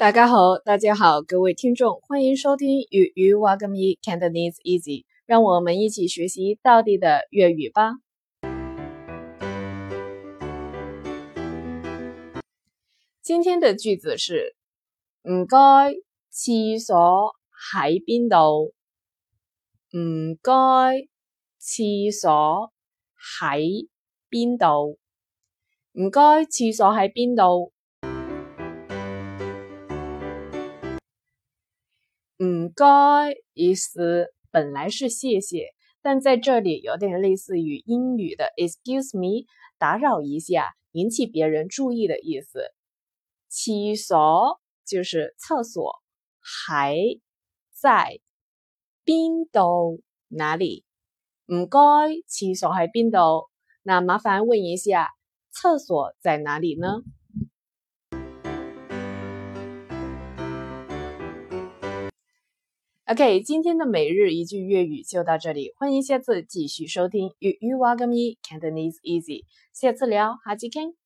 大家好，大家好，各位听众，欢迎收听粤语瓦格米 Cantonese Easy，让我们一起学习到底的粤语吧。今天的句子是：唔该，厕所喺边度？唔该，厕所喺边度？唔该，厕所喺边度？唔该，意思本来是谢谢，但在这里有点类似于英语的 “excuse me”，打扰一下，引起别人注意的意思。厕所就是厕所，还在边度哪里？唔该，厕所喺边度？那麻烦问一下，厕所在哪里呢？OK，今天的每日一句粤语就到这里，欢迎下次继续收听粤语话咁易，Cantonese Easy，下次聊，下期见。